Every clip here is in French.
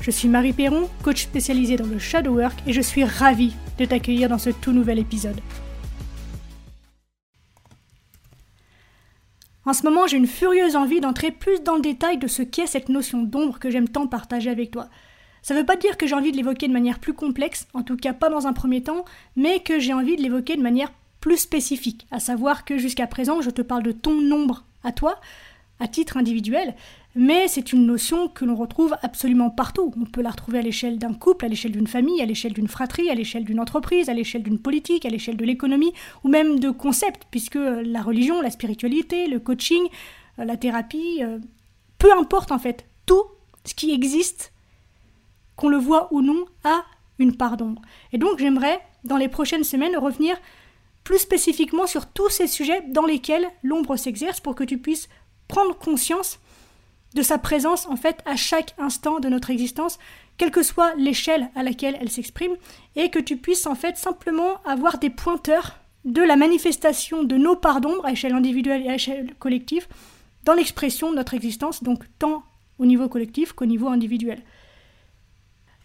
Je suis Marie Perron, coach spécialisée dans le shadow work et je suis ravie de t'accueillir dans ce tout nouvel épisode. En ce moment, j'ai une furieuse envie d'entrer plus dans le détail de ce qu'est cette notion d'ombre que j'aime tant partager avec toi. Ça ne veut pas dire que j'ai envie de l'évoquer de manière plus complexe, en tout cas pas dans un premier temps, mais que j'ai envie de l'évoquer de manière plus spécifique, à savoir que jusqu'à présent, je te parle de ton nombre à toi, à titre individuel, mais c'est une notion que l'on retrouve absolument partout. On peut la retrouver à l'échelle d'un couple, à l'échelle d'une famille, à l'échelle d'une fratrie, à l'échelle d'une entreprise, à l'échelle d'une politique, à l'échelle de l'économie, ou même de concepts, puisque la religion, la spiritualité, le coaching, euh, la thérapie, euh, peu importe en fait, tout ce qui existe, qu'on le voit ou non, a une part d'ombre. Et donc j'aimerais, dans les prochaines semaines, revenir plus spécifiquement sur tous ces sujets dans lesquels l'ombre s'exerce pour que tu puisses prendre conscience de sa présence en fait à chaque instant de notre existence, quelle que soit l'échelle à laquelle elle s'exprime, et que tu puisses en fait simplement avoir des pointeurs de la manifestation de nos parts d'ombre à échelle individuelle et à échelle collective dans l'expression de notre existence, donc tant au niveau collectif qu'au niveau individuel.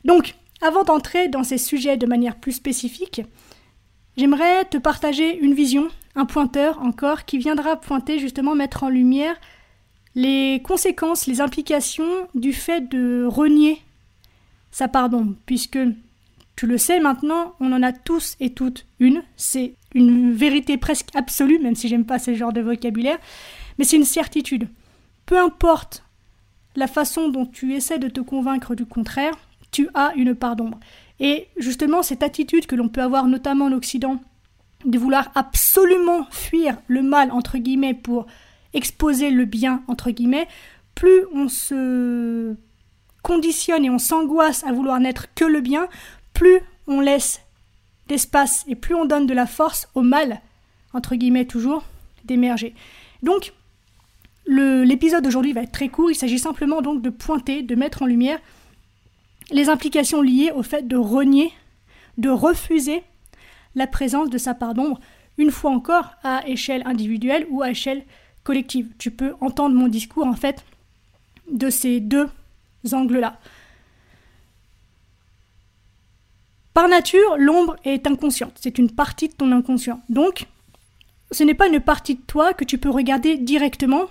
Donc, avant d'entrer dans ces sujets de manière plus spécifique, j'aimerais te partager une vision, un pointeur encore, qui viendra pointer justement mettre en lumière les conséquences, les implications du fait de renier sa pardon, puisque tu le sais maintenant, on en a tous et toutes une, c'est une vérité presque absolue, même si j'aime pas ce genre de vocabulaire, mais c'est une certitude. Peu importe la façon dont tu essaies de te convaincre du contraire, tu as une part d'ombre. Et justement, cette attitude que l'on peut avoir notamment en Occident, de vouloir absolument fuir le mal, entre guillemets, pour exposer le bien, entre guillemets, plus on se conditionne et on s'angoisse à vouloir n'être que le bien, plus on laisse d'espace et plus on donne de la force au mal, entre guillemets toujours, d'émerger. Donc, l'épisode d'aujourd'hui va être très court, il s'agit simplement donc de pointer, de mettre en lumière les implications liées au fait de renier, de refuser la présence de sa part d'ombre, une fois encore à échelle individuelle ou à échelle collective. Tu peux entendre mon discours en fait de ces deux angles-là. Par nature, l'ombre est inconsciente, c'est une partie de ton inconscient. Donc, ce n'est pas une partie de toi que tu peux regarder directement,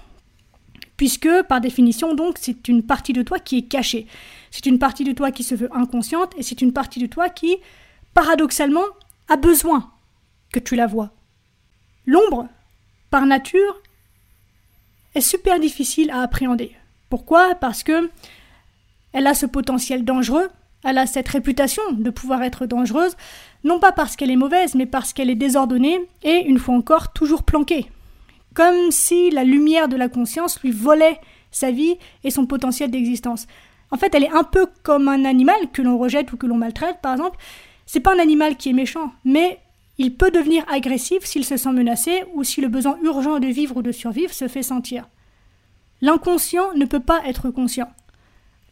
puisque par définition, donc, c'est une partie de toi qui est cachée. C'est une partie de toi qui se veut inconsciente, et c'est une partie de toi qui, paradoxalement, a besoin que tu la vois. L'ombre, par nature, est super difficile à appréhender. Pourquoi? Parce que elle a ce potentiel dangereux, elle a cette réputation de pouvoir être dangereuse, non pas parce qu'elle est mauvaise, mais parce qu'elle est désordonnée et, une fois encore, toujours planquée. Comme si la lumière de la conscience lui volait sa vie et son potentiel d'existence. En fait, elle est un peu comme un animal que l'on rejette ou que l'on maltraite, par exemple. C'est pas un animal qui est méchant, mais il peut devenir agressif s'il se sent menacé ou si le besoin urgent de vivre ou de survivre se fait sentir. L'inconscient ne peut pas être conscient.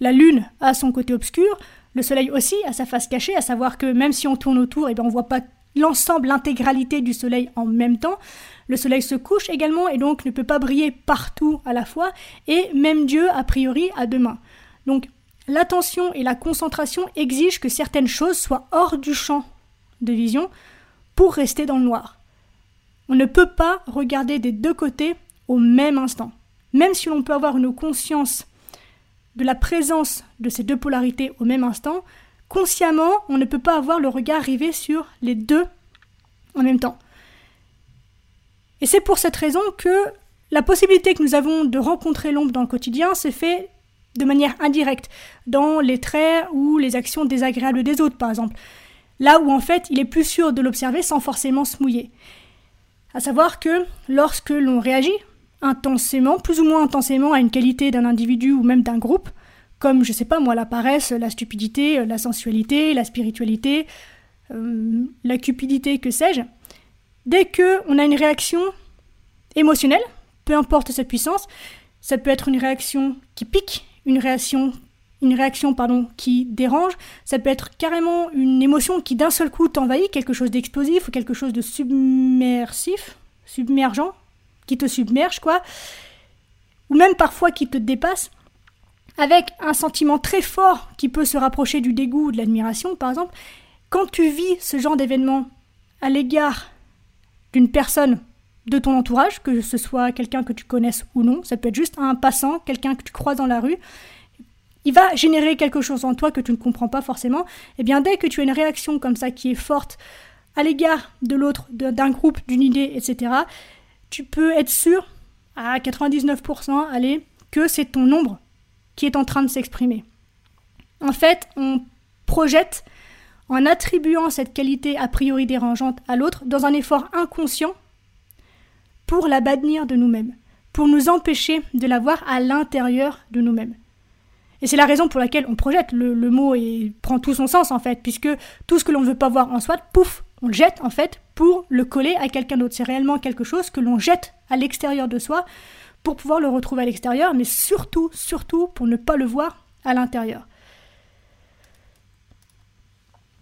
La lune a son côté obscur, le soleil aussi a sa face cachée, à savoir que même si on tourne autour, et eh bien on ne voit pas l'ensemble, l'intégralité du soleil en même temps. Le soleil se couche également et donc ne peut pas briller partout à la fois, et même Dieu, a priori, deux mains. Donc l'attention et la concentration exigent que certaines choses soient hors du champ de vision pour rester dans le noir. On ne peut pas regarder des deux côtés au même instant. Même si l'on peut avoir une conscience de la présence de ces deux polarités au même instant, consciemment, on ne peut pas avoir le regard rivé sur les deux en même temps. Et c'est pour cette raison que la possibilité que nous avons de rencontrer l'ombre dans le quotidien se fait de manière indirecte, dans les traits ou les actions désagréables des autres, par exemple là où en fait il est plus sûr de l'observer sans forcément se mouiller. À savoir que lorsque l'on réagit intensément, plus ou moins intensément à une qualité d'un individu ou même d'un groupe, comme je sais pas moi la paresse, la stupidité, la sensualité, la spiritualité, euh, la cupidité, que sais-je, dès que on a une réaction émotionnelle, peu importe sa puissance, ça peut être une réaction qui pique, une réaction une réaction pardon, qui dérange, ça peut être carrément une émotion qui d'un seul coup t'envahit, quelque chose d'explosif ou quelque chose de submersif, submergent, qui te submerge quoi, ou même parfois qui te dépasse, avec un sentiment très fort qui peut se rapprocher du dégoût ou de l'admiration par exemple, quand tu vis ce genre d'événement à l'égard d'une personne de ton entourage, que ce soit quelqu'un que tu connaisses ou non, ça peut être juste un passant, quelqu'un que tu croises dans la rue, il va générer quelque chose en toi que tu ne comprends pas forcément, et eh bien dès que tu as une réaction comme ça qui est forte à l'égard de l'autre, d'un groupe, d'une idée, etc., tu peux être sûr à 99% allez, que c'est ton ombre qui est en train de s'exprimer. En fait, on projette en attribuant cette qualité a priori dérangeante à l'autre dans un effort inconscient pour la bannir de nous-mêmes, pour nous empêcher de la voir à l'intérieur de nous-mêmes. Et c'est la raison pour laquelle on projette. Le, mot et prend tout son sens en fait, puisque tout ce que l'on ne veut pas voir en soi, pouf, on le jette en fait pour le coller à quelqu'un d'autre. C'est réellement quelque chose que l'on jette à l'extérieur de soi pour pouvoir le retrouver à l'extérieur, mais surtout, surtout pour ne pas le voir à l'intérieur.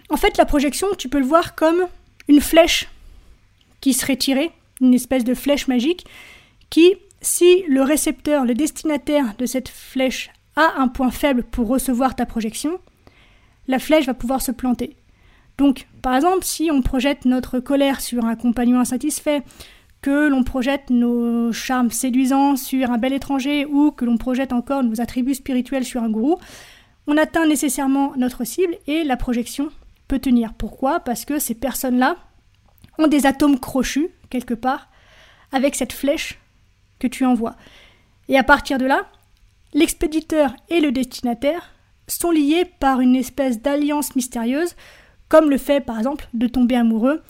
En fait, la projection, tu peux le voir comme une flèche qui serait tirée, une espèce de flèche magique, qui, si le récepteur, le destinataire de cette flèche a un point faible pour recevoir ta projection, la flèche va pouvoir se planter. Donc, par exemple, si on projette notre colère sur un compagnon insatisfait, que l'on projette nos charmes séduisants sur un bel étranger ou que l'on projette encore nos attributs spirituels sur un gourou, on atteint nécessairement notre cible et la projection peut tenir. Pourquoi? Parce que ces personnes-là ont des atomes crochus, quelque part, avec cette flèche que tu envoies. Et à partir de là, l'expéditeur et le destinataire sont liés par une espèce d'alliance mystérieuse, comme le fait par exemple de tomber amoureux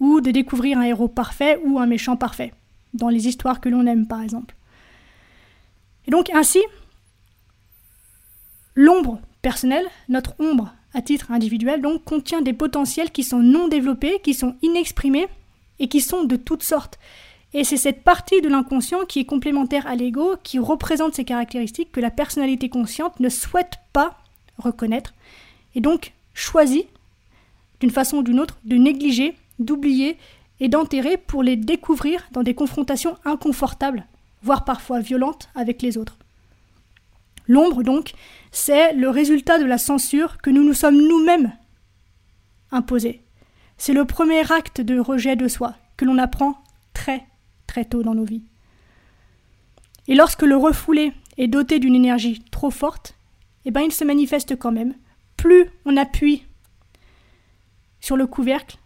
ou de découvrir un héros parfait ou un méchant parfait, dans les histoires que l'on aime par exemple. Et donc ainsi, l'ombre personnelle, notre ombre à titre individuel, donc contient des potentiels qui sont non développés, qui sont inexprimés et qui sont de toutes sortes. Et c'est cette partie de l'inconscient qui est complémentaire à l'ego, qui représente ces caractéristiques que la personnalité consciente ne souhaite pas reconnaître, et donc choisit, d'une façon ou d'une autre, de négliger, d'oublier et d'enterrer pour les découvrir dans des confrontations inconfortables, voire parfois violentes avec les autres. L'ombre, donc, c'est le résultat de la censure que nous nous sommes nous-mêmes imposés. C'est le premier acte de rejet de soi que l'on apprend très tôt dans nos vies. Et lorsque le refoulé est doté d'une énergie trop forte, eh ben il se manifeste quand même. Plus on appuie sur le couvercle,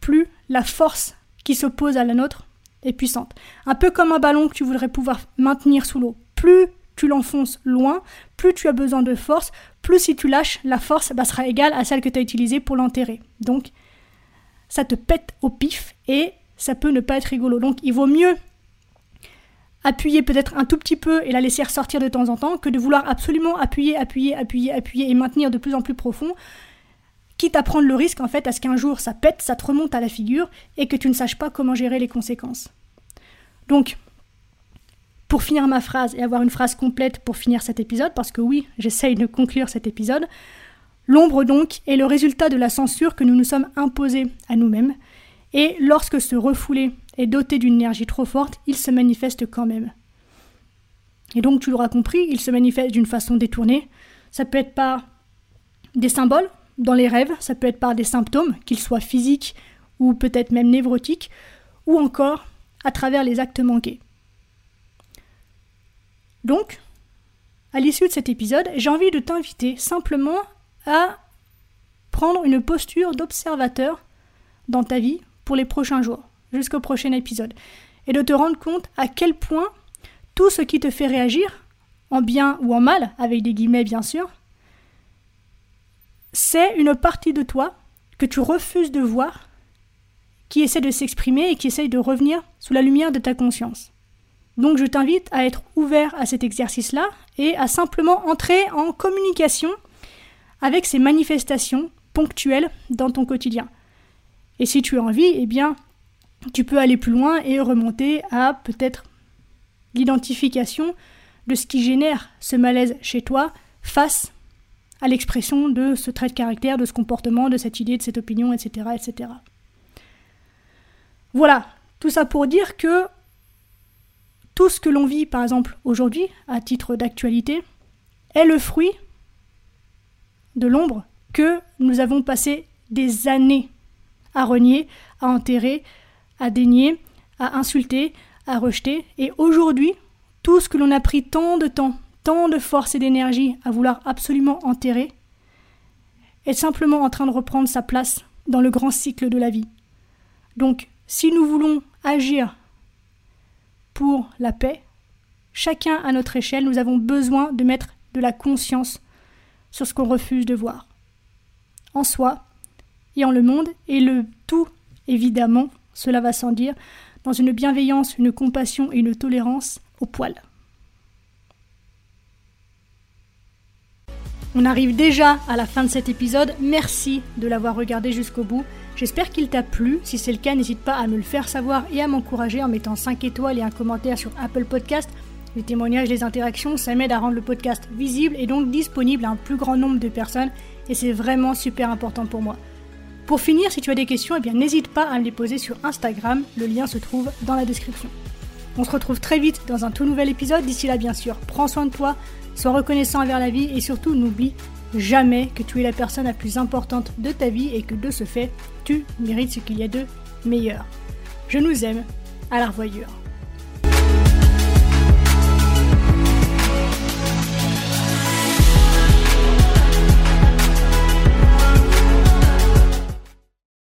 plus la force qui s'oppose à la nôtre est puissante. Un peu comme un ballon que tu voudrais pouvoir maintenir sous l'eau. Plus tu l'enfonces loin, plus tu as besoin de force, plus si tu lâches, la force bah, sera égale à celle que tu as utilisée pour l'enterrer. Donc, ça te pète au pif et ça peut ne pas être rigolo. Donc, il vaut mieux appuyer peut-être un tout petit peu et la laisser ressortir de temps en temps que de vouloir absolument appuyer, appuyer, appuyer, appuyer et maintenir de plus en plus profond, quitte à prendre le risque en fait à ce qu'un jour ça pète, ça te remonte à la figure et que tu ne saches pas comment gérer les conséquences. Donc, pour finir ma phrase et avoir une phrase complète pour finir cet épisode, parce que oui, j'essaye de conclure cet épisode, l'ombre donc est le résultat de la censure que nous nous sommes imposés à nous-mêmes, et lorsque ce refoulé est doté d'une énergie trop forte, il se manifeste quand même. Et donc tu l'auras compris, il se manifeste d'une façon détournée. Ça peut être par des symboles dans les rêves, ça peut être par des symptômes, qu'ils soient physiques ou peut-être même névrotiques, ou encore à travers les actes manqués. Donc, à l'issue de cet épisode, j'ai envie de t'inviter simplement à prendre une posture d'observateur dans ta vie pour les prochains jours, jusqu'au prochain épisode, et de te rendre compte à quel point tout ce qui te fait réagir, en bien ou en mal, avec des guillemets bien sûr, c'est une partie de toi que tu refuses de voir, qui essaie de s'exprimer et qui essaie de revenir sous la lumière de ta conscience. Donc je t'invite à être ouvert à cet exercice-là et à simplement entrer en communication avec ces manifestations ponctuelles dans ton quotidien. Et si tu as envie, eh bien, tu peux aller plus loin et remonter à peut-être l'identification de ce qui génère ce malaise chez toi face à l'expression de ce trait de caractère, de ce comportement, de cette idée, de cette opinion, etc. etc. Voilà, tout ça pour dire que tout ce que l'on vit, par exemple, aujourd'hui, à titre d'actualité, est le fruit de l'ombre que nous avons passé des années à renier, à enterrer, à dénier, à insulter, à rejeter. Et aujourd'hui, tout ce que l'on a pris tant de temps, tant de force et d'énergie à vouloir absolument enterrer, est simplement en train de reprendre sa place dans le grand cycle de la vie. Donc, si nous voulons agir pour la paix, chacun à notre échelle, nous avons besoin de mettre de la conscience sur ce qu'on refuse de voir. En soi et en le monde, et le tout, évidemment, cela va sans dire, dans une bienveillance, une compassion et une tolérance au poil. On arrive déjà à la fin de cet épisode. Merci de l'avoir regardé jusqu'au bout. J'espère qu'il t'a plu. Si c'est le cas, n'hésite pas à me le faire savoir et à m'encourager en mettant 5 étoiles et un commentaire sur Apple Podcast. Les témoignages, les interactions, ça m'aide à rendre le podcast visible et donc disponible à un plus grand nombre de personnes et c'est vraiment super important pour moi. Pour finir, si tu as des questions, eh bien n'hésite pas à me les poser sur Instagram, le lien se trouve dans la description. On se retrouve très vite dans un tout nouvel épisode. D'ici là, bien sûr, prends soin de toi, sois reconnaissant envers la vie et surtout n'oublie jamais que tu es la personne la plus importante de ta vie et que de ce fait, tu mérites ce qu'il y a de meilleur. Je nous aime, à la revoyure.